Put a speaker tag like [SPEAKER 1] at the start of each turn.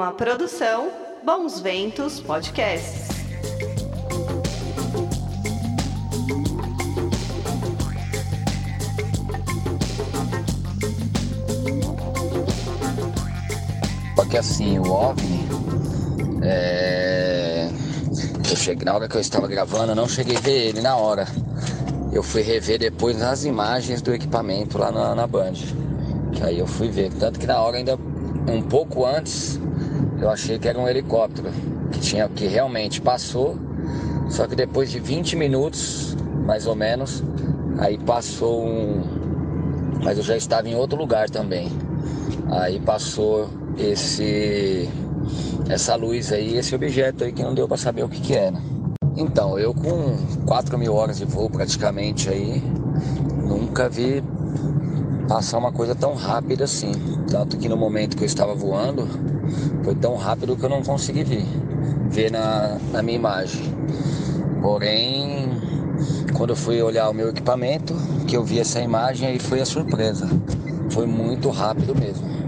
[SPEAKER 1] Uma produção Bons Ventos Podcasts.
[SPEAKER 2] Só que assim, o OVNI, é... eu cheguei, na hora que eu estava gravando, eu não cheguei a ver ele na hora. Eu fui rever depois as imagens do equipamento lá na, na Band. Que aí eu fui ver. Tanto que na hora ainda, um pouco antes, eu achei que era um helicóptero. Que tinha que realmente passou. Só que depois de 20 minutos, mais ou menos, aí passou um. Mas eu já estava em outro lugar também. Aí passou esse essa luz aí, esse objeto aí que não deu para saber o que que era. Então, eu com 4 mil horas de voo praticamente aí, nunca vi passar uma coisa tão rápida assim. Tanto que no momento que eu estava voando, foi tão rápido que eu não consegui ver, ver na, na minha imagem. Porém, quando eu fui olhar o meu equipamento, que eu vi essa imagem, aí foi a surpresa. Foi muito rápido mesmo.